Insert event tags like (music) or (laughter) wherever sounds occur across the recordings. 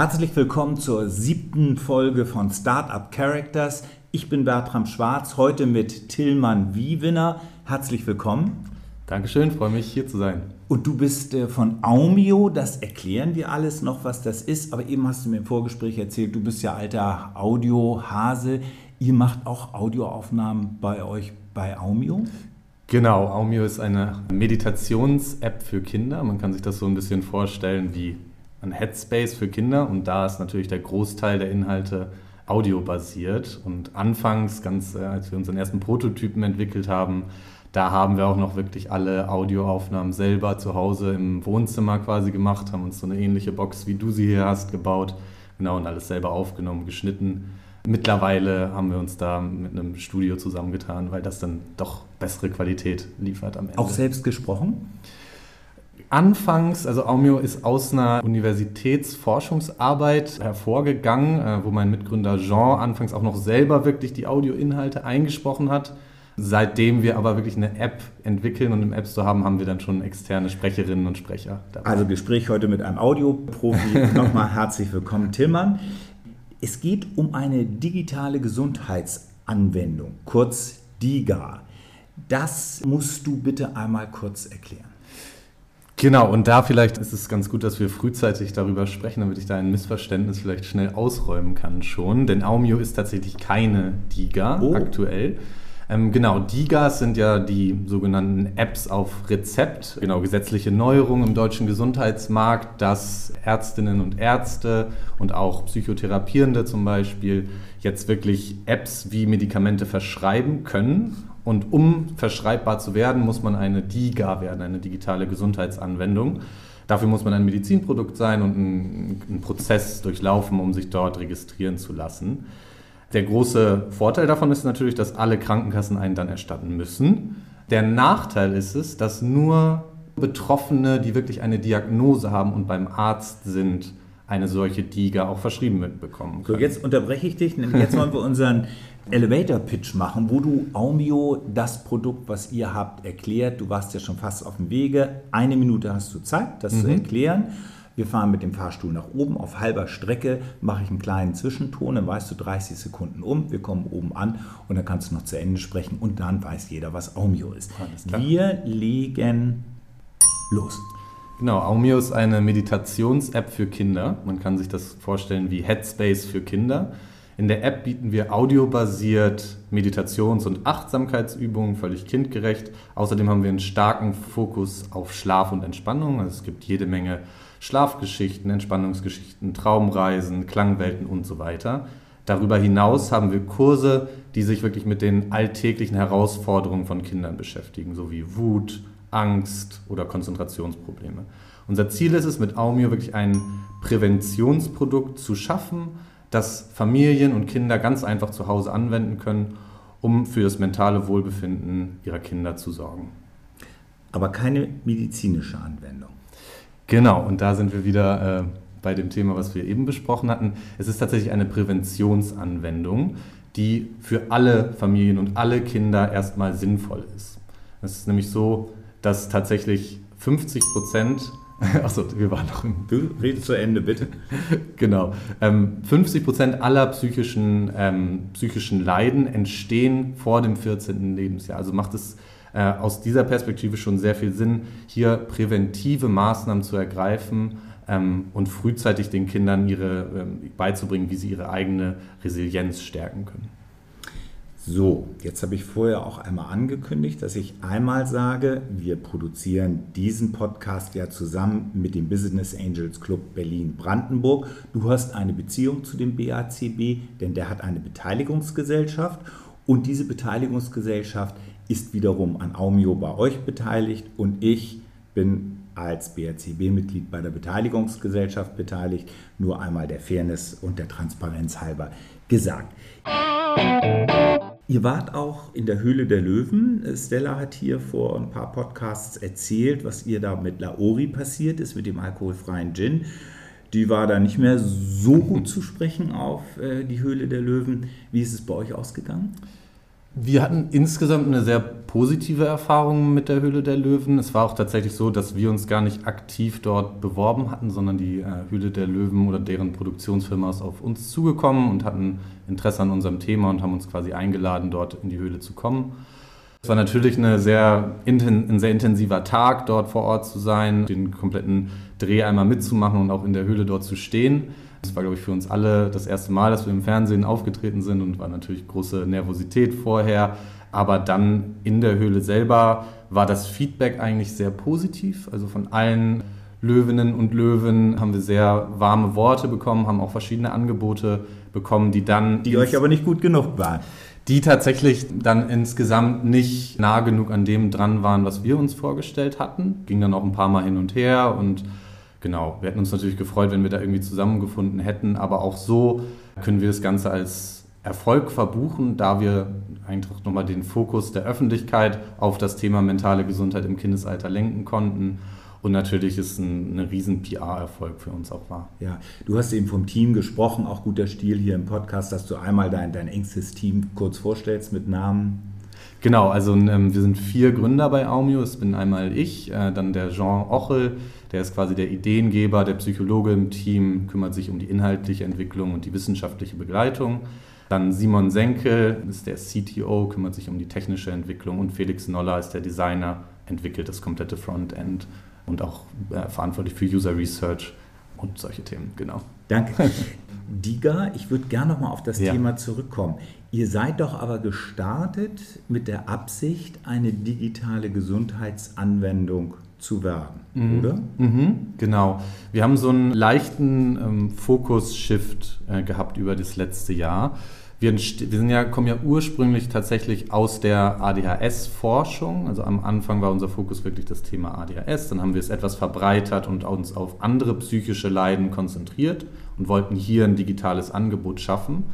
Herzlich willkommen zur siebten Folge von Startup Characters. Ich bin Bertram Schwarz, heute mit Tillmann Wiewinner. Herzlich willkommen. Dankeschön, freue mich hier zu sein. Und du bist äh, von Aumio, das erklären wir alles noch, was das ist. Aber eben hast du mir im Vorgespräch erzählt, du bist ja alter Audiohase. Ihr macht auch Audioaufnahmen bei euch bei Aumio? Genau, Aumio ist eine Meditations-App für Kinder. Man kann sich das so ein bisschen vorstellen wie ein Headspace für Kinder. Und da ist natürlich der Großteil der Inhalte audiobasiert. Und anfangs, ganz äh, als wir unseren ersten Prototypen entwickelt haben, da haben wir auch noch wirklich alle Audioaufnahmen selber zu Hause im Wohnzimmer quasi gemacht, haben uns so eine ähnliche Box, wie du sie hier hast, gebaut. Genau, und alles selber aufgenommen, geschnitten. Mittlerweile haben wir uns da mit einem Studio zusammengetan, weil das dann doch bessere Qualität liefert am Ende. Auch selbst gesprochen? Anfangs, also Aumio ist aus einer Universitätsforschungsarbeit hervorgegangen, äh, wo mein Mitgründer Jean anfangs auch noch selber wirklich die Audioinhalte eingesprochen hat. Seitdem wir aber wirklich eine App entwickeln und im App Store haben, haben wir dann schon externe Sprecherinnen und Sprecher. Dabei. Also Gespräch heute mit einem Audioprofi. (laughs) Nochmal herzlich willkommen, Tillmann. Es geht um eine digitale Gesundheitsanwendung, kurz DIGA. Das musst du bitte einmal kurz erklären. Genau, und da vielleicht ist es ganz gut, dass wir frühzeitig darüber sprechen, damit ich da ein Missverständnis vielleicht schnell ausräumen kann schon. Denn Aumio ist tatsächlich keine DIGA oh. aktuell. Ähm, genau, DIGAs sind ja die sogenannten Apps auf Rezept, genau, gesetzliche Neuerung im deutschen Gesundheitsmarkt, dass Ärztinnen und Ärzte und auch Psychotherapierende zum Beispiel jetzt wirklich Apps wie Medikamente verschreiben können. Und um verschreibbar zu werden, muss man eine DIGA werden, eine digitale Gesundheitsanwendung. Dafür muss man ein Medizinprodukt sein und einen Prozess durchlaufen, um sich dort registrieren zu lassen. Der große Vorteil davon ist natürlich, dass alle Krankenkassen einen dann erstatten müssen. Der Nachteil ist es, dass nur Betroffene, die wirklich eine Diagnose haben und beim Arzt sind, eine solche DIGA auch verschrieben mitbekommen können. So, jetzt unterbreche ich dich, jetzt wollen wir unseren Elevator-Pitch machen, wo du Aumio, das Produkt, was ihr habt, erklärt. Du warst ja schon fast auf dem Wege. Eine Minute hast du Zeit, das mhm. zu erklären. Wir fahren mit dem Fahrstuhl nach oben. Auf halber Strecke mache ich einen kleinen Zwischenton, dann weißt du 30 Sekunden um. Wir kommen oben an und dann kannst du noch zu Ende sprechen und dann weiß jeder, was Aumio ist. Wir legen los. Genau, Aumio ist eine Meditations-App für Kinder. Man kann sich das vorstellen wie Headspace für Kinder. In der App bieten wir audiobasiert Meditations- und Achtsamkeitsübungen, völlig kindgerecht. Außerdem haben wir einen starken Fokus auf Schlaf und Entspannung. Also es gibt jede Menge Schlafgeschichten, Entspannungsgeschichten, Traumreisen, Klangwelten und so weiter. Darüber hinaus haben wir Kurse, die sich wirklich mit den alltäglichen Herausforderungen von Kindern beschäftigen, sowie Wut, Angst oder Konzentrationsprobleme. Unser Ziel ist es, mit Aumio wirklich ein Präventionsprodukt zu schaffen, das Familien und Kinder ganz einfach zu Hause anwenden können, um für das mentale Wohlbefinden ihrer Kinder zu sorgen. Aber keine medizinische Anwendung. Genau, und da sind wir wieder äh, bei dem Thema, was wir eben besprochen hatten. Es ist tatsächlich eine Präventionsanwendung, die für alle Familien und alle Kinder erstmal sinnvoll ist. Es ist nämlich so, dass tatsächlich 50 Prozent (laughs) Achso, wir waren noch im. Du redest zu Ende, bitte. (laughs) genau. Ähm, 50 Prozent aller psychischen, ähm, psychischen Leiden entstehen vor dem 14. Lebensjahr. Also macht es äh, aus dieser Perspektive schon sehr viel Sinn, hier präventive Maßnahmen zu ergreifen ähm, und frühzeitig den Kindern ihre, ähm, beizubringen, wie sie ihre eigene Resilienz stärken können. So, jetzt habe ich vorher auch einmal angekündigt, dass ich einmal sage, wir produzieren diesen Podcast ja zusammen mit dem Business Angels Club Berlin-Brandenburg. Du hast eine Beziehung zu dem BACB, denn der hat eine Beteiligungsgesellschaft und diese Beteiligungsgesellschaft ist wiederum an Aumio bei euch beteiligt und ich bin als BRCB-Mitglied bei der Beteiligungsgesellschaft beteiligt. Nur einmal der Fairness und der Transparenz halber gesagt. Ihr wart auch in der Höhle der Löwen. Stella hat hier vor ein paar Podcasts erzählt, was ihr da mit Laori passiert ist, mit dem alkoholfreien Gin. Die war da nicht mehr so gut zu sprechen auf äh, die Höhle der Löwen. Wie ist es bei euch ausgegangen? Wir hatten insgesamt eine sehr positive Erfahrungen mit der Höhle der Löwen. Es war auch tatsächlich so, dass wir uns gar nicht aktiv dort beworben hatten, sondern die äh, Höhle der Löwen oder deren Produktionsfirma ist auf uns zugekommen und hatten Interesse an unserem Thema und haben uns quasi eingeladen, dort in die Höhle zu kommen. Es war natürlich sehr, ein sehr intensiver Tag, dort vor Ort zu sein, den kompletten Dreh einmal mitzumachen und auch in der Höhle dort zu stehen. Das war, glaube ich, für uns alle das erste Mal, dass wir im Fernsehen aufgetreten sind und war natürlich große Nervosität vorher. Aber dann in der Höhle selber war das Feedback eigentlich sehr positiv. Also von allen Löwinnen und Löwen haben wir sehr warme Worte bekommen, haben auch verschiedene Angebote bekommen, die dann. Die euch aber nicht gut genug waren. Die tatsächlich dann insgesamt nicht nah genug an dem dran waren, was wir uns vorgestellt hatten. Ging dann auch ein paar Mal hin und her und genau, wir hätten uns natürlich gefreut, wenn wir da irgendwie zusammengefunden hätten, aber auch so können wir das Ganze als Erfolg verbuchen, da wir einfach nochmal den Fokus der Öffentlichkeit auf das Thema mentale Gesundheit im Kindesalter lenken konnten. Und natürlich ist ein, ein riesen PR-Erfolg für uns auch war. Ja, du hast eben vom Team gesprochen, auch guter Stil hier im Podcast, dass du einmal dein, dein engstes Team kurz vorstellst mit Namen. Genau, also ähm, wir sind vier Gründer bei Aumio. Es bin einmal ich, äh, dann der Jean Ochel, der ist quasi der Ideengeber, der Psychologe im Team, kümmert sich um die inhaltliche Entwicklung und die wissenschaftliche Begleitung. Dann Simon Senkel ist der CTO, kümmert sich um die technische Entwicklung und Felix Noller ist der Designer, entwickelt das komplette Frontend und auch äh, verantwortlich für User Research und solche Themen, genau. Danke. (laughs) Diga, ich würde gerne nochmal auf das ja. Thema zurückkommen. Ihr seid doch aber gestartet mit der Absicht, eine digitale Gesundheitsanwendung zu werden, mhm. oder? Mhm, genau. Wir haben so einen leichten ähm, Fokus-Shift äh, gehabt über das letzte Jahr. Wir, wir sind ja, kommen ja ursprünglich tatsächlich aus der ADHS-Forschung. Also am Anfang war unser Fokus wirklich das Thema ADHS. Dann haben wir es etwas verbreitert und uns auf andere psychische Leiden konzentriert und wollten hier ein digitales Angebot schaffen.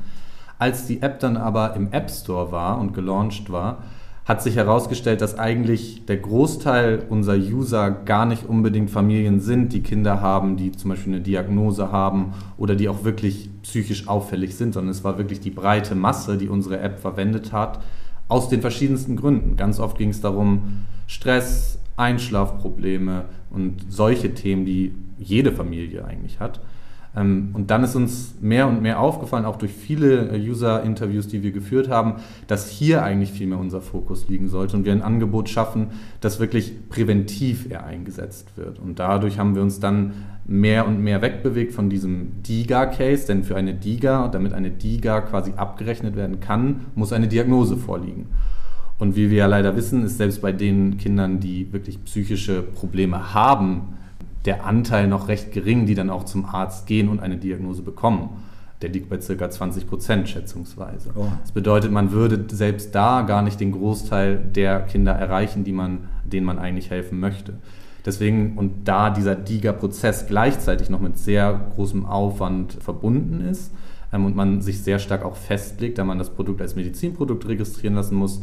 Als die App dann aber im App Store war und gelauncht war, hat sich herausgestellt, dass eigentlich der Großteil unserer User gar nicht unbedingt Familien sind, die Kinder haben, die zum Beispiel eine Diagnose haben oder die auch wirklich psychisch auffällig sind, sondern es war wirklich die breite Masse, die unsere App verwendet hat, aus den verschiedensten Gründen. Ganz oft ging es darum, Stress, Einschlafprobleme und solche Themen, die jede Familie eigentlich hat. Ähm, und dann ist uns mehr und mehr aufgefallen, auch durch viele äh, User-Interviews, die wir geführt haben, dass hier eigentlich viel mehr unser Fokus liegen sollte und wir ein Angebot schaffen, das wirklich präventiv eher eingesetzt wird. Und dadurch haben wir uns dann mehr und mehr wegbewegt von diesem DIGA-Case, denn für eine DIGA, damit eine DIGA quasi abgerechnet werden kann, muss eine Diagnose vorliegen. Und wie wir ja leider wissen, ist selbst bei den Kindern, die wirklich psychische Probleme haben, der Anteil noch recht gering, die dann auch zum Arzt gehen und eine Diagnose bekommen. Der liegt bei ca. 20 Prozent schätzungsweise. Oh. Das bedeutet, man würde selbst da gar nicht den Großteil der Kinder erreichen, die man, denen man eigentlich helfen möchte. Deswegen, und da dieser DIGA-Prozess gleichzeitig noch mit sehr großem Aufwand verbunden ist ähm, und man sich sehr stark auch festlegt, da man das Produkt als Medizinprodukt registrieren lassen muss,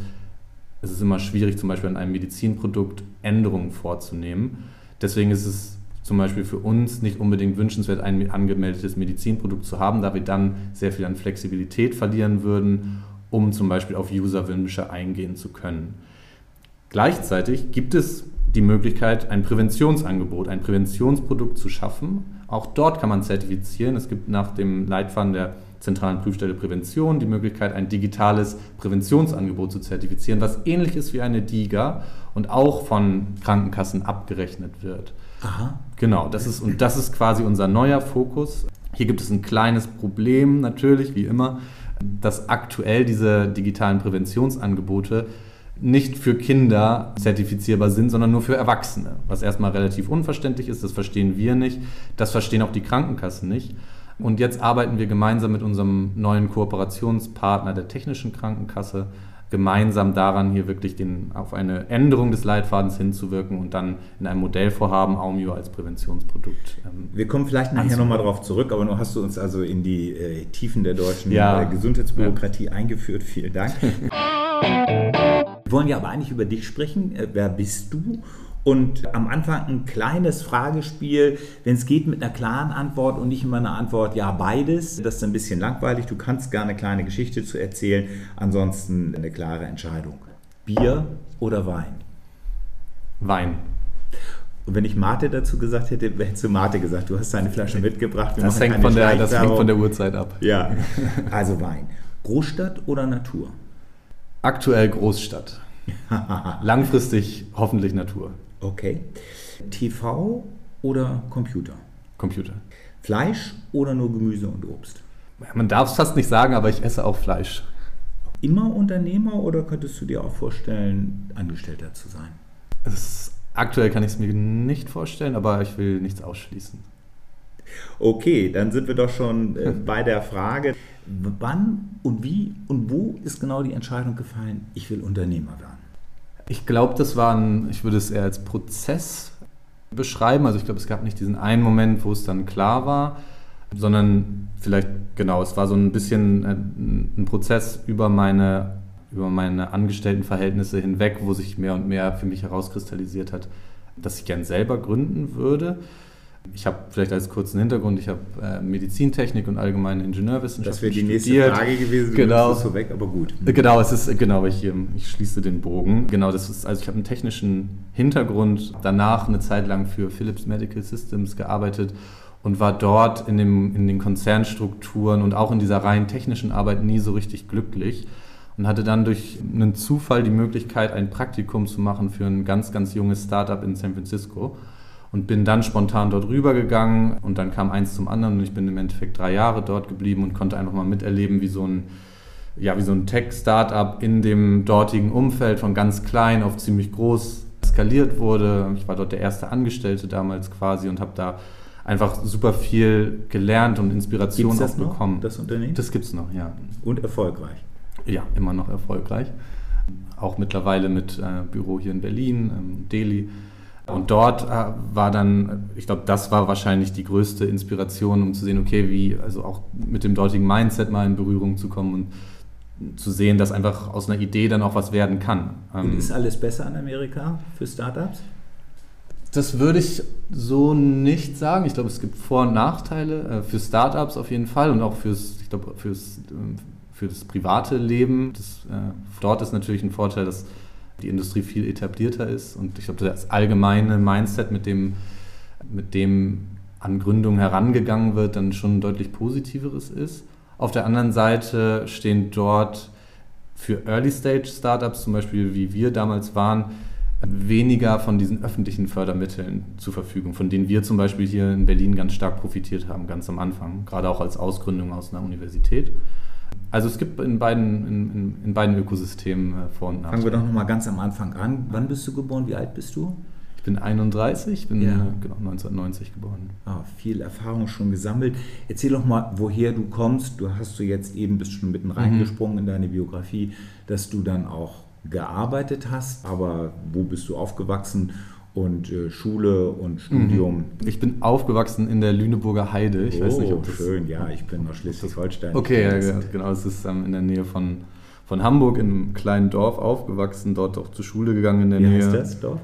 ist es immer schwierig, zum Beispiel an einem Medizinprodukt Änderungen vorzunehmen. Deswegen ist es zum Beispiel für uns nicht unbedingt wünschenswert, ein angemeldetes Medizinprodukt zu haben, da wir dann sehr viel an Flexibilität verlieren würden, um zum Beispiel auf Userwünsche eingehen zu können. Gleichzeitig gibt es die Möglichkeit, ein Präventionsangebot, ein Präventionsprodukt zu schaffen. Auch dort kann man zertifizieren. Es gibt nach dem Leitfaden der zentralen Prüfstelle Prävention die Möglichkeit, ein digitales Präventionsangebot zu zertifizieren, was ähnlich ist wie eine DIGA und auch von Krankenkassen abgerechnet wird. Aha. Genau, das ist, und das ist quasi unser neuer Fokus. Hier gibt es ein kleines Problem natürlich, wie immer, dass aktuell diese digitalen Präventionsangebote nicht für Kinder zertifizierbar sind, sondern nur für Erwachsene. Was erstmal relativ unverständlich ist, das verstehen wir nicht, das verstehen auch die Krankenkassen nicht. Und jetzt arbeiten wir gemeinsam mit unserem neuen Kooperationspartner der Technischen Krankenkasse gemeinsam daran, hier wirklich den, auf eine Änderung des Leitfadens hinzuwirken und dann in einem Modellvorhaben Aumio als Präventionsprodukt. Ähm, Wir kommen vielleicht nachher nochmal darauf zurück, aber nun hast du uns also in die äh, Tiefen der deutschen ja. äh, Gesundheitsbürokratie ja. eingeführt. Vielen Dank. (laughs) Wir wollen ja aber eigentlich über dich sprechen. Äh, wer bist du und am Anfang ein kleines Fragespiel, wenn es geht mit einer klaren Antwort und nicht immer eine Antwort, ja, beides. Das ist ein bisschen langweilig. Du kannst gerne eine kleine Geschichte zu erzählen. Ansonsten eine klare Entscheidung. Bier oder Wein? Wein. Und wenn ich Mate dazu gesagt hätte, hättest du Mate gesagt. Du hast deine Flasche mitgebracht. Das hängt, von der, das hängt von der Uhrzeit ab. Ja, also Wein. Großstadt oder Natur? Aktuell Großstadt. (laughs) Langfristig hoffentlich Natur. Okay. TV oder Computer? Computer. Fleisch oder nur Gemüse und Obst? Man darf es fast nicht sagen, aber ich esse auch Fleisch. Immer Unternehmer oder könntest du dir auch vorstellen, Angestellter zu sein? Ist, aktuell kann ich es mir nicht vorstellen, aber ich will nichts ausschließen. Okay, dann sind wir doch schon äh, (laughs) bei der Frage, wann und wie und wo ist genau die Entscheidung gefallen, ich will Unternehmer werden? Ich glaube, das war ein, ich würde es eher als Prozess beschreiben. Also ich glaube, es gab nicht diesen einen Moment, wo es dann klar war, sondern vielleicht, genau, es war so ein bisschen äh, ein Prozess über meine, über meine Angestelltenverhältnisse hinweg, wo sich mehr und mehr für mich herauskristallisiert hat, dass ich gern selber gründen würde. Ich habe vielleicht als kurzen Hintergrund, ich habe äh, Medizintechnik und allgemeine Ingenieurwissenschaften Das wäre die nächste studiert. Frage gewesen, du genau. es so weg, aber gut. Äh, genau, es ist, genau, ich, ich schließe den Bogen. Genau, das ist, also ich habe einen technischen Hintergrund, danach eine Zeit lang für Philips Medical Systems gearbeitet und war dort in, dem, in den Konzernstrukturen und auch in dieser rein technischen Arbeit nie so richtig glücklich und hatte dann durch einen Zufall die Möglichkeit, ein Praktikum zu machen für ein ganz, ganz junges Startup in San Francisco und bin dann spontan dort rübergegangen und dann kam eins zum anderen und ich bin im Endeffekt drei Jahre dort geblieben und konnte einfach mal miterleben, wie so ein, ja, wie so ein Tech-Startup in dem dortigen Umfeld von ganz klein auf ziemlich groß skaliert wurde. Ich war dort der erste Angestellte damals quasi und habe da einfach super viel gelernt und Inspiration gibt's das auch bekommen. Noch, das Unternehmen? Das gibt es noch, ja. Und erfolgreich? Ja, immer noch erfolgreich. Auch mittlerweile mit äh, Büro hier in Berlin, ähm, Delhi. Und dort äh, war dann, ich glaube, das war wahrscheinlich die größte Inspiration, um zu sehen, okay, wie, also auch mit dem dortigen Mindset mal in Berührung zu kommen und zu sehen, dass einfach aus einer Idee dann auch was werden kann. Und ähm, ist alles besser in Amerika für Startups? Das würde ich so nicht sagen. Ich glaube, es gibt Vor- und Nachteile äh, für Startups auf jeden Fall und auch fürs, ich glaube, fürs, ähm, für das private Leben. Das, äh, dort ist natürlich ein Vorteil, dass die Industrie viel etablierter ist. Und ich glaube, das allgemeine Mindset, mit dem, mit dem an Gründungen herangegangen wird, dann schon ein deutlich positiveres ist. Auf der anderen Seite stehen dort für Early-Stage-Startups, zum Beispiel wie wir damals waren, weniger von diesen öffentlichen Fördermitteln zur Verfügung, von denen wir zum Beispiel hier in Berlin ganz stark profitiert haben, ganz am Anfang, gerade auch als Ausgründung aus einer Universität. Also es gibt in beiden, in, in beiden Ökosystemen äh, Vor- und Nachteile. Fangen wir doch nochmal ganz am Anfang an. Wann bist du geboren? Wie alt bist du? Ich bin 31, bin ja. äh, genau 1990 geboren. Ah, viel Erfahrung schon gesammelt. Erzähl doch mal, woher du kommst. Du hast du jetzt eben bist schon mitten mhm. reingesprungen mhm. in deine Biografie, dass du dann auch gearbeitet hast. Aber wo bist du aufgewachsen und äh, Schule und Studium. Mhm. Ich bin aufgewachsen in der Lüneburger Heide. Ich oh, weiß nicht, ob das schön, ja, ich bin aus Schleswig-Holstein. Okay, ja, genau, es ist ähm, in der Nähe von, von Hamburg in einem kleinen Dorf aufgewachsen, dort auch zur Schule gegangen in der Wie Nähe. Wie heißt das Dorf?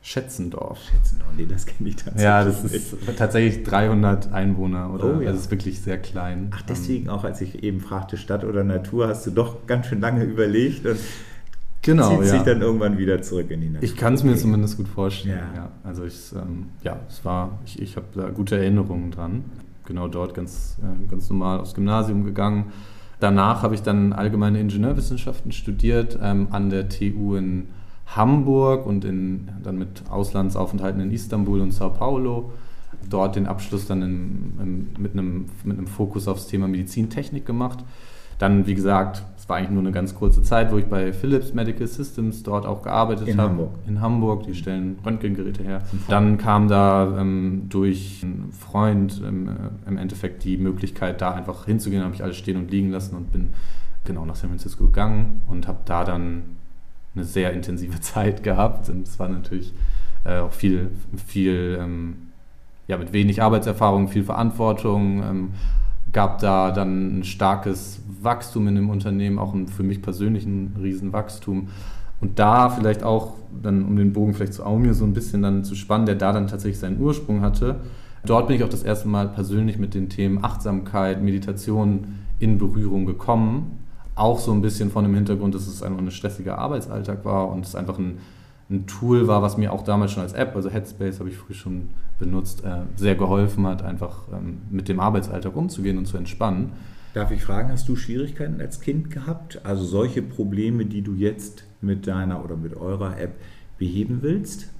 Schätzendorf. Schätzendorf, nee, das kenne ich tatsächlich. Ja, das ist tatsächlich 300 Einwohner oder oh, ja. also es ist wirklich sehr klein. Ach, deswegen auch, als ich eben fragte Stadt oder Natur, hast du doch ganz schön lange überlegt und genau, zieht ja. sich dann irgendwann wieder zurück in die Natur. Ich kann es mir okay. zumindest gut vorstellen. Ja. ja. Also ich, ähm, ja, es war, ich, ich habe da gute Erinnerungen dran. Genau dort ganz, äh, ganz normal aufs Gymnasium gegangen. Danach habe ich dann allgemeine Ingenieurwissenschaften studiert ähm, an der TU in Hamburg und in, dann mit Auslandsaufenthalten in Istanbul und Sao Paulo. Dort den Abschluss dann in, in, mit, einem, mit einem Fokus aufs Thema Medizintechnik gemacht. Dann, wie gesagt, es war eigentlich nur eine ganz kurze Zeit, wo ich bei Philips Medical Systems dort auch gearbeitet in habe. Hamburg. In Hamburg, die stellen Röntgengeräte her. Dann kam da ähm, durch einen Freund ähm, äh, im Endeffekt die Möglichkeit, da einfach hinzugehen, habe ich alles stehen und liegen lassen und bin genau nach San Francisco gegangen und habe da dann eine sehr intensive (laughs) Zeit gehabt. Und es war natürlich äh, auch viel, viel ähm, ja, mit wenig Arbeitserfahrung, viel Verantwortung. Ähm, gab da dann ein starkes Wachstum in dem Unternehmen, auch für mich persönlich ein Riesenwachstum. Und da vielleicht auch, dann um den Bogen vielleicht zu Aumir so ein bisschen dann zu spannen, der da dann tatsächlich seinen Ursprung hatte. Dort bin ich auch das erste Mal persönlich mit den Themen Achtsamkeit, Meditation in Berührung gekommen. auch so ein bisschen von dem Hintergrund, dass es einfach ein stressiger Arbeitsalltag war und es einfach ein, ein Tool war, was mir auch damals schon als App, also Headspace habe ich früh schon benutzt, äh, sehr geholfen hat, einfach ähm, mit dem Arbeitsalltag umzugehen und zu entspannen. Darf ich fragen, hast du Schwierigkeiten als Kind gehabt? Also solche Probleme, die du jetzt mit deiner oder mit eurer App beheben willst?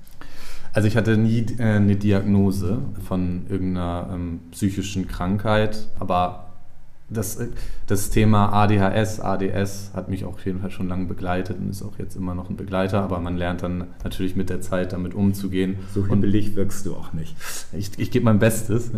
Also ich hatte nie äh, eine Diagnose von irgendeiner ähm, psychischen Krankheit, aber das, das Thema ADHS, ADS hat mich auch auf jeden Fall schon lange begleitet und ist auch jetzt immer noch ein Begleiter, aber man lernt dann natürlich mit der Zeit damit umzugehen. So hibbelig wirkst du auch nicht. Ich, ich gebe mein Bestes,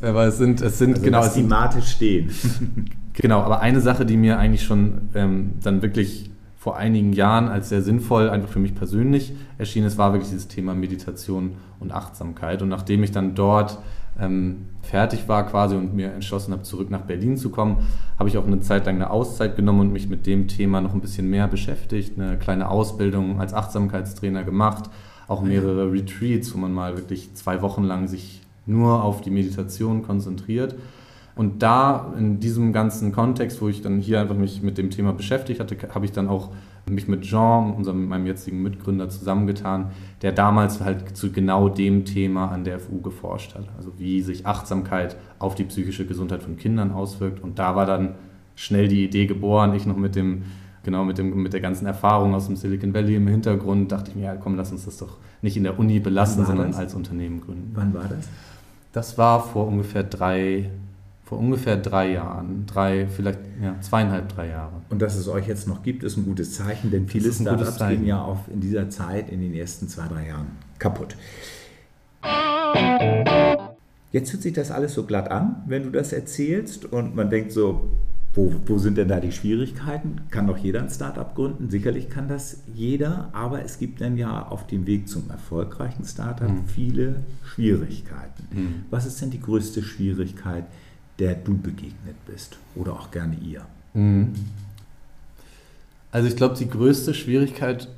aber es sind, es sind also genau... Es thematisch stehen. (laughs) genau, aber eine Sache, die mir eigentlich schon ähm, dann wirklich vor einigen Jahren als sehr sinnvoll, einfach für mich persönlich erschienen ist, war wirklich dieses Thema Meditation und Achtsamkeit. Und nachdem ich dann dort ähm, fertig war quasi und mir entschlossen habe, zurück nach Berlin zu kommen, habe ich auch eine Zeit lang eine Auszeit genommen und mich mit dem Thema noch ein bisschen mehr beschäftigt, eine kleine Ausbildung als Achtsamkeitstrainer gemacht, auch mehrere Retreats, wo man mal wirklich zwei Wochen lang sich nur auf die Meditation konzentriert. Und da in diesem ganzen Kontext, wo ich dann hier einfach mich mit dem Thema beschäftigt hatte, habe ich dann auch mich mit Jean, unserem, meinem jetzigen Mitgründer, zusammengetan, der damals halt zu genau dem Thema an der FU geforscht hat. Also wie sich Achtsamkeit auf die psychische Gesundheit von Kindern auswirkt. Und da war dann schnell die Idee geboren, ich noch mit dem genau mit, dem, mit der ganzen Erfahrung aus dem Silicon Valley im Hintergrund, dachte ich mir, ja, komm, lass uns das doch nicht in der Uni belassen, sondern das? als Unternehmen gründen. Wann war das? Das war vor ungefähr drei, vor ungefähr drei Jahren, drei, vielleicht ja, zweieinhalb, drei Jahre. Und dass es euch jetzt noch gibt, ist ein gutes Zeichen, denn viele Startups gehen ja auch in dieser Zeit, in den ersten zwei, drei Jahren kaputt. Jetzt hört sich das alles so glatt an, wenn du das erzählst und man denkt so, wo, wo, sind denn da die Schwierigkeiten? Kann doch jeder ein Startup gründen? Sicherlich kann das jeder, aber es gibt dann ja auf dem Weg zum erfolgreichen Startup mhm. viele Schwierigkeiten. Mhm. Was ist denn die größte Schwierigkeit, der du begegnet bist oder auch gerne ihr? Mhm. Also ich glaube, die größte Schwierigkeit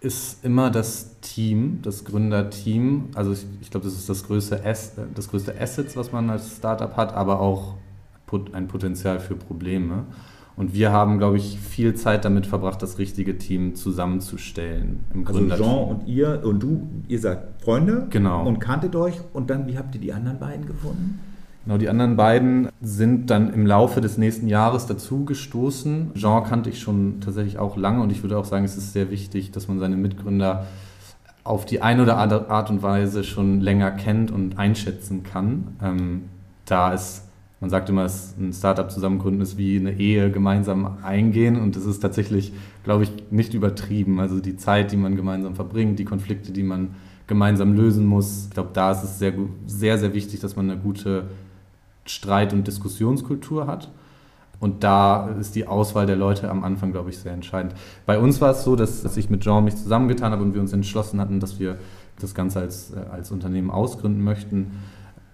ist immer das Team, das Gründerteam. Also ich, ich glaube, das ist das größte, Ass, das größte Assets, was man als Startup hat, aber auch ein Potenzial für Probleme. Und wir haben, glaube ich, viel Zeit damit verbracht, das richtige Team zusammenzustellen. Im also Jean und ihr und du, ihr seid Freunde genau. und kanntet euch. Und dann, wie habt ihr die anderen beiden gefunden? Genau, die anderen beiden sind dann im Laufe des nächsten Jahres dazu gestoßen. Jean kannte ich schon tatsächlich auch lange und ich würde auch sagen, es ist sehr wichtig, dass man seine Mitgründer auf die eine oder andere Art und Weise schon länger kennt und einschätzen kann. Ähm, da ist, man sagt immer, ein Startup zusammengründen ist wie eine Ehe gemeinsam eingehen und das ist tatsächlich, glaube ich, nicht übertrieben. Also die Zeit, die man gemeinsam verbringt, die Konflikte, die man gemeinsam lösen muss, ich glaube, da ist es sehr, sehr, sehr wichtig, dass man eine gute Streit- und Diskussionskultur hat. Und da ist die Auswahl der Leute am Anfang, glaube ich, sehr entscheidend. Bei uns war es so, dass, dass ich mit Jean mich zusammengetan habe und wir uns entschlossen hatten, dass wir das Ganze als, äh, als Unternehmen ausgründen möchten,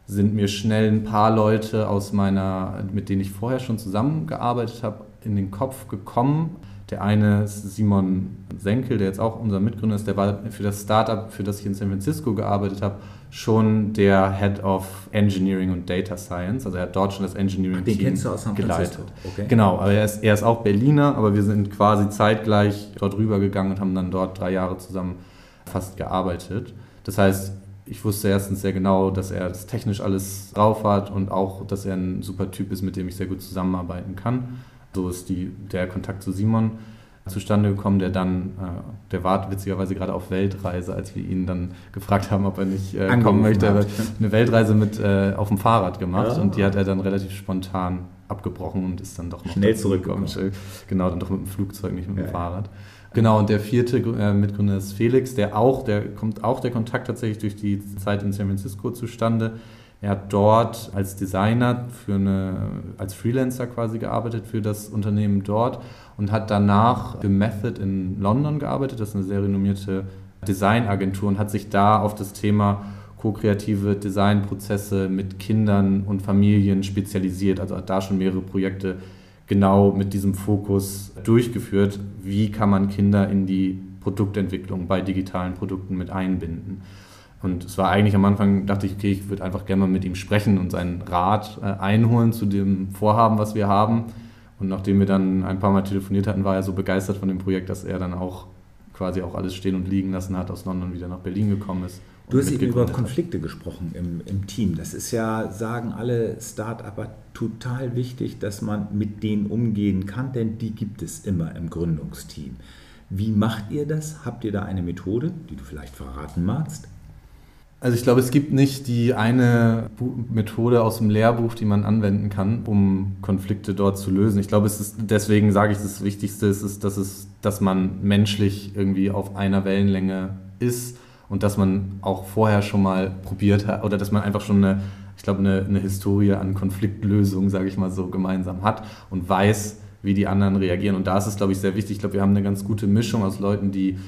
sind mir schnell ein paar Leute aus meiner, mit denen ich vorher schon zusammengearbeitet habe, in den Kopf gekommen. Der eine ist Simon Senkel, der jetzt auch unser Mitgründer ist, der war für das Startup, für das ich in San Francisco gearbeitet habe, schon der Head of Engineering und Data Science. Also er hat dort schon das Engineering-Team geleitet. Okay. Genau, aber er ist, er ist auch Berliner, aber wir sind quasi zeitgleich dort rübergegangen und haben dann dort drei Jahre zusammen fast gearbeitet. Das heißt, ich wusste erstens sehr genau, dass er das technisch alles drauf hat und auch, dass er ein super Typ ist, mit dem ich sehr gut zusammenarbeiten kann. So ist die, der Kontakt zu Simon zustande gekommen, der dann, äh, der war witzigerweise gerade auf Weltreise, als wir ihn dann gefragt haben, ob er nicht äh, kommen möchte. Hat eine Weltreise mit äh, auf dem Fahrrad gemacht ja. und die hat er dann relativ spontan abgebrochen und ist dann doch noch schnell zurückgekommen. Genau, dann doch mit dem Flugzeug, nicht mit dem ja. Fahrrad. Genau, und der vierte äh, Mitgründer ist Felix, der auch, der kommt auch der Kontakt tatsächlich durch die Zeit in San Francisco zustande. Er hat dort als Designer für eine, als Freelancer quasi gearbeitet für das Unternehmen dort und hat danach für Method in London gearbeitet. Das ist eine sehr renommierte Designagentur und hat sich da auf das Thema ko-kreative Designprozesse mit Kindern und Familien spezialisiert. Also hat da schon mehrere Projekte genau mit diesem Fokus durchgeführt. Wie kann man Kinder in die Produktentwicklung bei digitalen Produkten mit einbinden? Und es war eigentlich am Anfang, dachte ich, okay, ich würde einfach gerne mal mit ihm sprechen und seinen Rat äh, einholen zu dem Vorhaben, was wir haben. Und nachdem wir dann ein paar Mal telefoniert hatten, war er so begeistert von dem Projekt, dass er dann auch quasi auch alles stehen und liegen lassen hat, aus London wieder nach Berlin gekommen ist. Du hast eben über Konflikte hat. gesprochen im, im Team. Das ist ja, sagen alle Start-Upper, total wichtig, dass man mit denen umgehen kann, denn die gibt es immer im Gründungsteam. Wie macht ihr das? Habt ihr da eine Methode, die du vielleicht verraten magst? Also ich glaube, es gibt nicht die eine Methode aus dem Lehrbuch, die man anwenden kann, um Konflikte dort zu lösen. Ich glaube, es ist deswegen sage ich, das Wichtigste ist, ist dass, es, dass man menschlich irgendwie auf einer Wellenlänge ist und dass man auch vorher schon mal probiert hat oder dass man einfach schon eine, ich glaube, eine, eine Historie an Konfliktlösung, sage ich mal so, gemeinsam hat und weiß, wie die anderen reagieren. Und da ist es, glaube ich, sehr wichtig. Ich glaube, wir haben eine ganz gute Mischung aus Leuten, die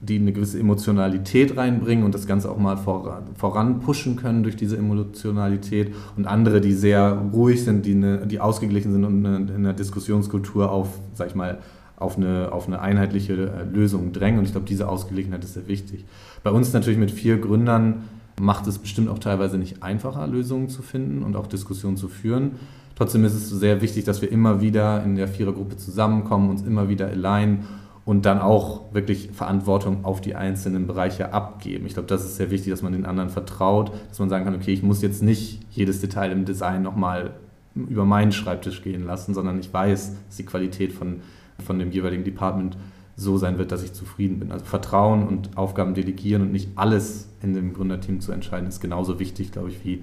die eine gewisse Emotionalität reinbringen und das Ganze auch mal voran, voran pushen können durch diese Emotionalität und andere, die sehr ruhig sind, die, eine, die ausgeglichen sind und eine, in der Diskussionskultur auf, sag ich mal, auf eine, auf eine einheitliche äh, Lösung drängen und ich glaube, diese Ausgeglichenheit ist sehr wichtig. Bei uns natürlich mit vier Gründern macht es bestimmt auch teilweise nicht einfacher, Lösungen zu finden und auch Diskussionen zu führen. Trotzdem ist es sehr wichtig, dass wir immer wieder in der Vierergruppe zusammenkommen, uns immer wieder alignen und dann auch wirklich Verantwortung auf die einzelnen Bereiche abgeben. Ich glaube, das ist sehr wichtig, dass man den anderen vertraut, dass man sagen kann, okay, ich muss jetzt nicht jedes Detail im Design nochmal über meinen Schreibtisch gehen lassen, sondern ich weiß, dass die Qualität von, von dem jeweiligen Department so sein wird, dass ich zufrieden bin. Also Vertrauen und Aufgaben delegieren und nicht alles in dem Gründerteam zu entscheiden, ist genauso wichtig, glaube ich, wie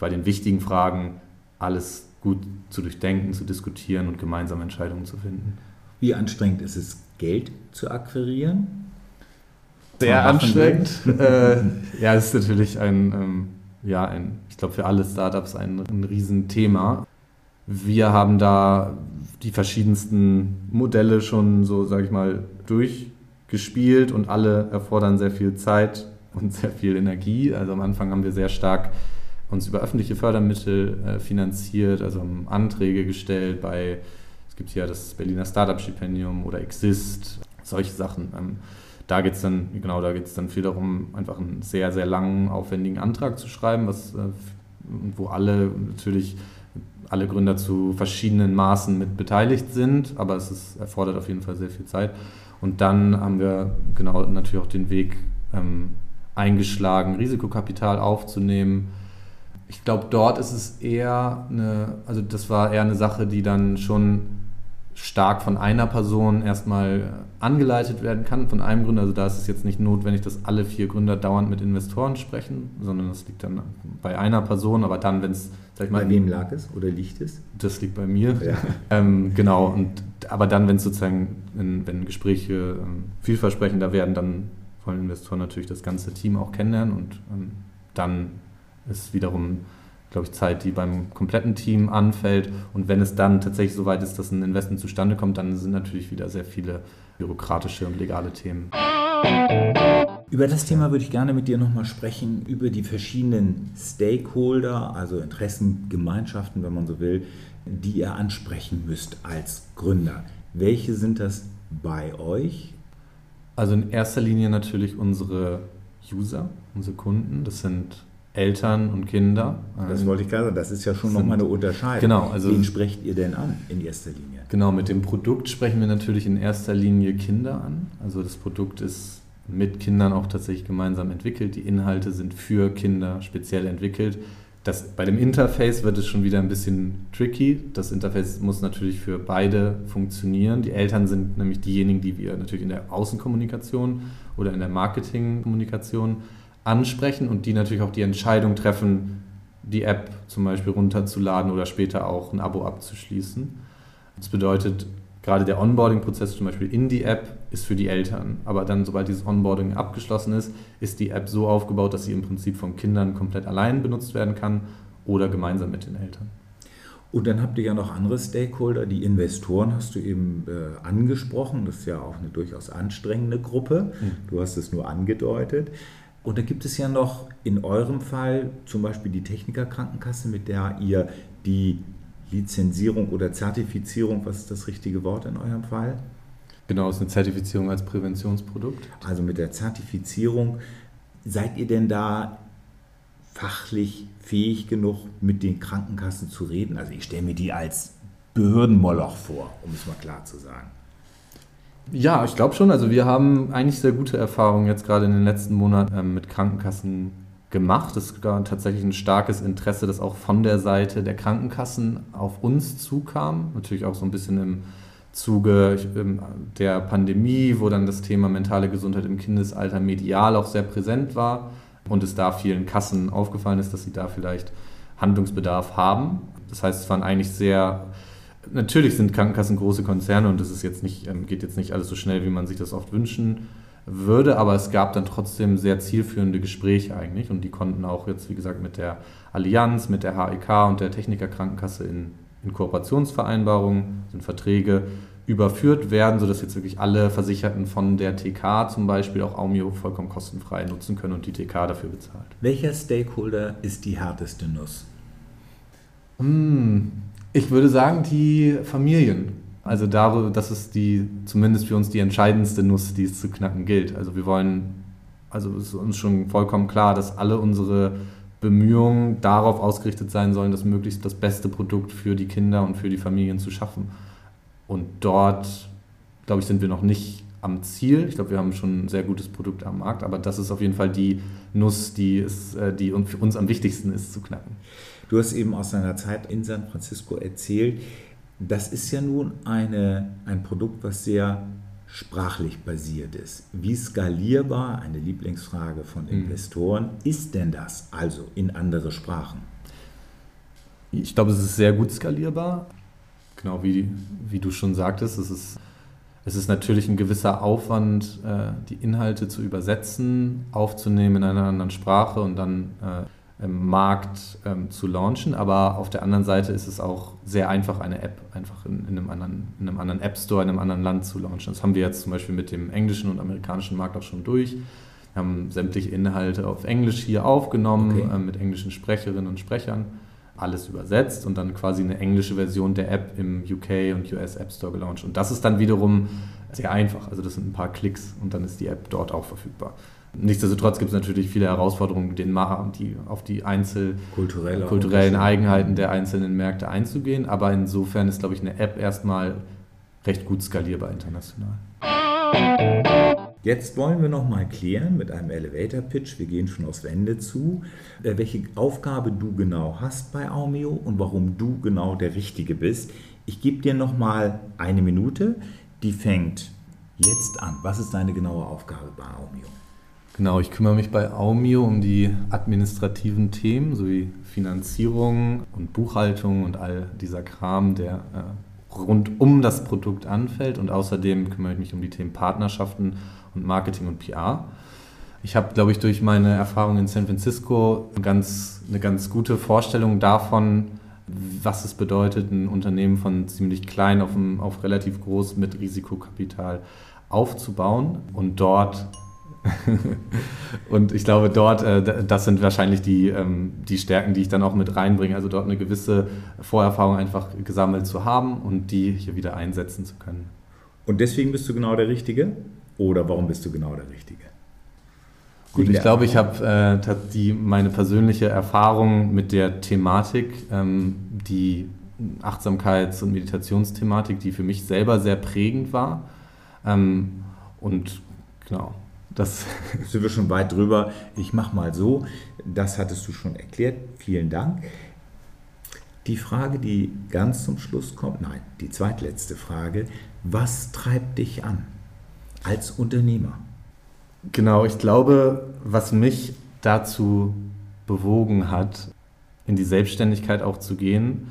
bei den wichtigen Fragen alles gut zu durchdenken, zu diskutieren und gemeinsam Entscheidungen zu finden. Wie anstrengend ist es, Geld zu akquirieren? Sehr anstrengend. äh, ja, es ist natürlich ein, ähm, ja, ein, ich glaube für alle Startups ein, ein Riesenthema. Wir haben da die verschiedensten Modelle schon so, sage ich mal, durchgespielt und alle erfordern sehr viel Zeit und sehr viel Energie. Also am Anfang haben wir sehr stark uns über öffentliche Fördermittel äh, finanziert, also haben Anträge gestellt bei es gibt ja das Berliner Startup-Stipendium oder Exist, solche Sachen. Ähm, da geht es dann, genau, da geht dann viel darum, einfach einen sehr, sehr langen, aufwendigen Antrag zu schreiben, was, äh, wo alle natürlich alle Gründer zu verschiedenen Maßen mit beteiligt sind, aber es ist, erfordert auf jeden Fall sehr viel Zeit. Und dann haben wir genau natürlich auch den Weg ähm, eingeschlagen, Risikokapital aufzunehmen. Ich glaube, dort ist es eher eine, also das war eher eine Sache, die dann schon stark von einer Person erstmal angeleitet werden kann, von einem Gründer. Also da ist es jetzt nicht notwendig, dass alle vier Gründer dauernd mit Investoren sprechen, sondern das liegt dann bei einer Person. Aber dann, wenn es, sag ich mal. Bei wem lag es oder liegt es? Das liegt bei mir. Ja. ähm, genau. Und, aber dann, wenn es sozusagen, in, wenn Gespräche ähm, vielversprechender werden, dann wollen Investoren natürlich das ganze Team auch kennenlernen und ähm, dann ist wiederum glaube ich, Zeit, die beim kompletten Team anfällt. Und wenn es dann tatsächlich so weit ist, dass ein Investment zustande kommt, dann sind natürlich wieder sehr viele bürokratische und legale Themen. Über das Thema würde ich gerne mit dir nochmal sprechen, über die verschiedenen Stakeholder, also Interessengemeinschaften, wenn man so will, die ihr ansprechen müsst als Gründer. Welche sind das bei euch? Also in erster Linie natürlich unsere User, unsere Kunden. Das sind Eltern und Kinder. Das wollte ich gerade sagen, das ist ja schon nochmal eine Unterscheidung. Genau, also, Wen sprecht ihr denn an in erster Linie? Genau, mit dem Produkt sprechen wir natürlich in erster Linie Kinder an. Also das Produkt ist mit Kindern auch tatsächlich gemeinsam entwickelt. Die Inhalte sind für Kinder speziell entwickelt. Das, bei dem Interface wird es schon wieder ein bisschen tricky. Das Interface muss natürlich für beide funktionieren. Die Eltern sind nämlich diejenigen, die wir natürlich in der Außenkommunikation oder in der Marketingkommunikation ansprechen und die natürlich auch die Entscheidung treffen, die App zum Beispiel runterzuladen oder später auch ein Abo abzuschließen. Das bedeutet, gerade der Onboarding-Prozess zum Beispiel in die App ist für die Eltern. Aber dann, sobald dieses Onboarding abgeschlossen ist, ist die App so aufgebaut, dass sie im Prinzip von Kindern komplett allein benutzt werden kann oder gemeinsam mit den Eltern. Und dann habt ihr ja noch andere Stakeholder, die Investoren hast du eben äh, angesprochen. Das ist ja auch eine durchaus anstrengende Gruppe. Mhm. Du hast es nur angedeutet. Und da gibt es ja noch in eurem Fall zum Beispiel die Technikerkrankenkasse, mit der ihr die Lizenzierung oder Zertifizierung, was ist das richtige Wort in eurem Fall? Genau, es ist eine Zertifizierung als Präventionsprodukt. Also mit der Zertifizierung, seid ihr denn da fachlich fähig genug, mit den Krankenkassen zu reden? Also ich stelle mir die als Behördenmoloch vor, um es mal klar zu sagen. Ja, ich glaube schon. Also wir haben eigentlich sehr gute Erfahrungen jetzt gerade in den letzten Monaten ähm, mit Krankenkassen gemacht. Es gab tatsächlich ein starkes Interesse, das auch von der Seite der Krankenkassen auf uns zukam. Natürlich auch so ein bisschen im Zuge ähm, der Pandemie, wo dann das Thema mentale Gesundheit im Kindesalter medial auch sehr präsent war und es da vielen Kassen aufgefallen ist, dass sie da vielleicht Handlungsbedarf haben. Das heißt, es waren eigentlich sehr Natürlich sind Krankenkassen große Konzerne und es ist jetzt nicht, ähm, geht jetzt nicht alles so schnell, wie man sich das oft wünschen würde, aber es gab dann trotzdem sehr zielführende Gespräche eigentlich und die konnten auch jetzt, wie gesagt, mit der Allianz, mit der HEK und der Technikerkrankenkasse in, in Kooperationsvereinbarungen, sind Verträge überführt werden, sodass jetzt wirklich alle Versicherten von der TK zum Beispiel auch Aumio vollkommen kostenfrei nutzen können und die TK dafür bezahlt. Welcher Stakeholder ist die härteste Nuss? Hm, ich würde sagen, die Familien. Also darüber, das ist die, zumindest für uns die entscheidendste Nuss, die es zu knacken gilt. Also wir wollen, also es ist uns schon vollkommen klar, dass alle unsere Bemühungen darauf ausgerichtet sein sollen, das möglichst das beste Produkt für die Kinder und für die Familien zu schaffen. Und dort, glaube ich, sind wir noch nicht am Ziel. Ich glaube, wir haben schon ein sehr gutes Produkt am Markt, aber das ist auf jeden Fall die Nuss, die, ist, äh, die für uns am wichtigsten ist zu knacken. Du hast eben aus deiner Zeit in San Francisco erzählt, das ist ja nun eine, ein Produkt, was sehr sprachlich basiert ist. Wie skalierbar, eine Lieblingsfrage von mhm. Investoren, ist denn das also in andere Sprachen? Ich glaube, es ist sehr gut skalierbar. Genau wie, wie du schon sagtest, es ist, es ist natürlich ein gewisser Aufwand, äh, die Inhalte zu übersetzen, aufzunehmen in einer anderen Sprache und dann äh, Markt ähm, zu launchen. Aber auf der anderen Seite ist es auch sehr einfach, eine App einfach in, in, einem, anderen, in einem anderen App Store in einem anderen Land zu launchen. Das haben wir jetzt zum Beispiel mit dem englischen und amerikanischen Markt auch schon durch. Wir haben sämtliche Inhalte auf Englisch hier aufgenommen, okay. äh, mit englischen Sprecherinnen und Sprechern, alles übersetzt und dann quasi eine englische Version der App im UK und US App Store gelauncht. Und das ist dann wiederum sehr einfach. Also das sind ein paar Klicks und dann ist die App dort auch verfügbar. Nichtsdestotrotz gibt es natürlich viele Herausforderungen, den die, auf die Einzel Kulturelle kulturellen Eigenheiten der einzelnen Märkte einzugehen. Aber insofern ist, glaube ich, eine App erstmal recht gut skalierbar international. Jetzt wollen wir noch mal klären mit einem Elevator Pitch. Wir gehen schon aufs Ende zu, äh, welche Aufgabe du genau hast bei Aumeo und warum du genau der Richtige bist. Ich gebe dir noch mal eine Minute. Die fängt jetzt an. Was ist deine genaue Aufgabe bei Aumeo? Genau, ich kümmere mich bei Aumio um die administrativen Themen sowie Finanzierung und Buchhaltung und all dieser Kram, der äh, rund um das Produkt anfällt. Und außerdem kümmere ich mich um die Themen Partnerschaften und Marketing und PR. Ich habe, glaube ich, durch meine Erfahrung in San Francisco ganz, eine ganz gute Vorstellung davon, was es bedeutet, ein Unternehmen von ziemlich klein auf, auf relativ groß mit Risikokapital aufzubauen und dort (laughs) und ich glaube, dort, äh, das sind wahrscheinlich die, ähm, die Stärken, die ich dann auch mit reinbringe. Also dort eine gewisse Vorerfahrung einfach gesammelt zu haben und die hier wieder einsetzen zu können. Und deswegen bist du genau der Richtige? Oder warum bist du genau der Richtige? Gut, ich glaube, ich habe äh, meine persönliche Erfahrung mit der Thematik, ähm, die Achtsamkeits- und Meditationsthematik, die für mich selber sehr prägend war. Ähm, und genau, das (laughs) sind wir schon weit drüber. Ich mache mal so, das hattest du schon erklärt. Vielen Dank. Die Frage, die ganz zum Schluss kommt, nein, die zweitletzte Frage, was treibt dich an als Unternehmer? Genau, ich glaube, was mich dazu bewogen hat, in die Selbstständigkeit auch zu gehen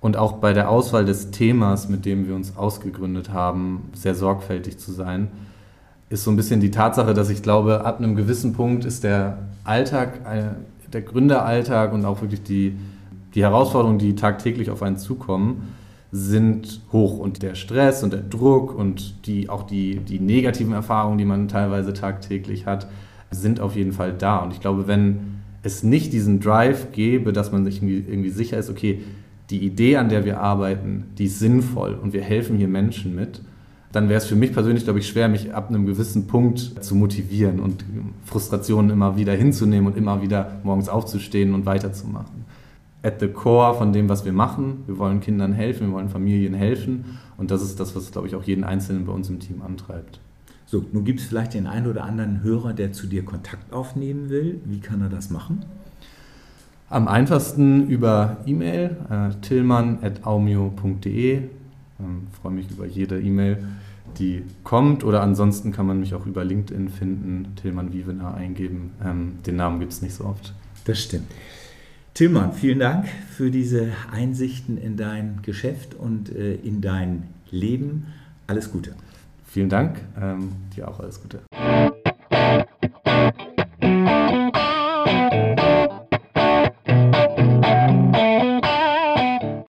und auch bei der Auswahl des Themas, mit dem wir uns ausgegründet haben, sehr sorgfältig zu sein, ist so ein bisschen die Tatsache, dass ich glaube, ab einem gewissen Punkt ist der Alltag, äh, der Gründeralltag und auch wirklich die, die Herausforderungen, die tagtäglich auf einen zukommen, sind hoch. Und der Stress und der Druck und die, auch die, die negativen Erfahrungen, die man teilweise tagtäglich hat, sind auf jeden Fall da. Und ich glaube, wenn es nicht diesen Drive gäbe, dass man sich irgendwie, irgendwie sicher ist, okay, die Idee, an der wir arbeiten, die ist sinnvoll und wir helfen hier Menschen mit, dann wäre es für mich persönlich, glaube ich, schwer, mich ab einem gewissen Punkt zu motivieren und Frustrationen immer wieder hinzunehmen und immer wieder morgens aufzustehen und weiterzumachen. at the core von dem, was wir machen. Wir wollen Kindern helfen, wir wollen Familien helfen und das ist das, was, glaube ich, auch jeden Einzelnen bei uns im Team antreibt. So, nun gibt es vielleicht den einen oder anderen Hörer, der zu dir Kontakt aufnehmen will. Wie kann er das machen? Am einfachsten über E-Mail, äh, tillmann.aumio.de. Ähm, freue mich über jede E-Mail, die kommt. Oder ansonsten kann man mich auch über LinkedIn finden, Tillmann Wievener eingeben. Ähm, den Namen gibt es nicht so oft. Das stimmt. Tillmann, vielen Dank für diese Einsichten in dein Geschäft und äh, in dein Leben. Alles Gute. Vielen Dank. Ähm, dir auch alles Gute.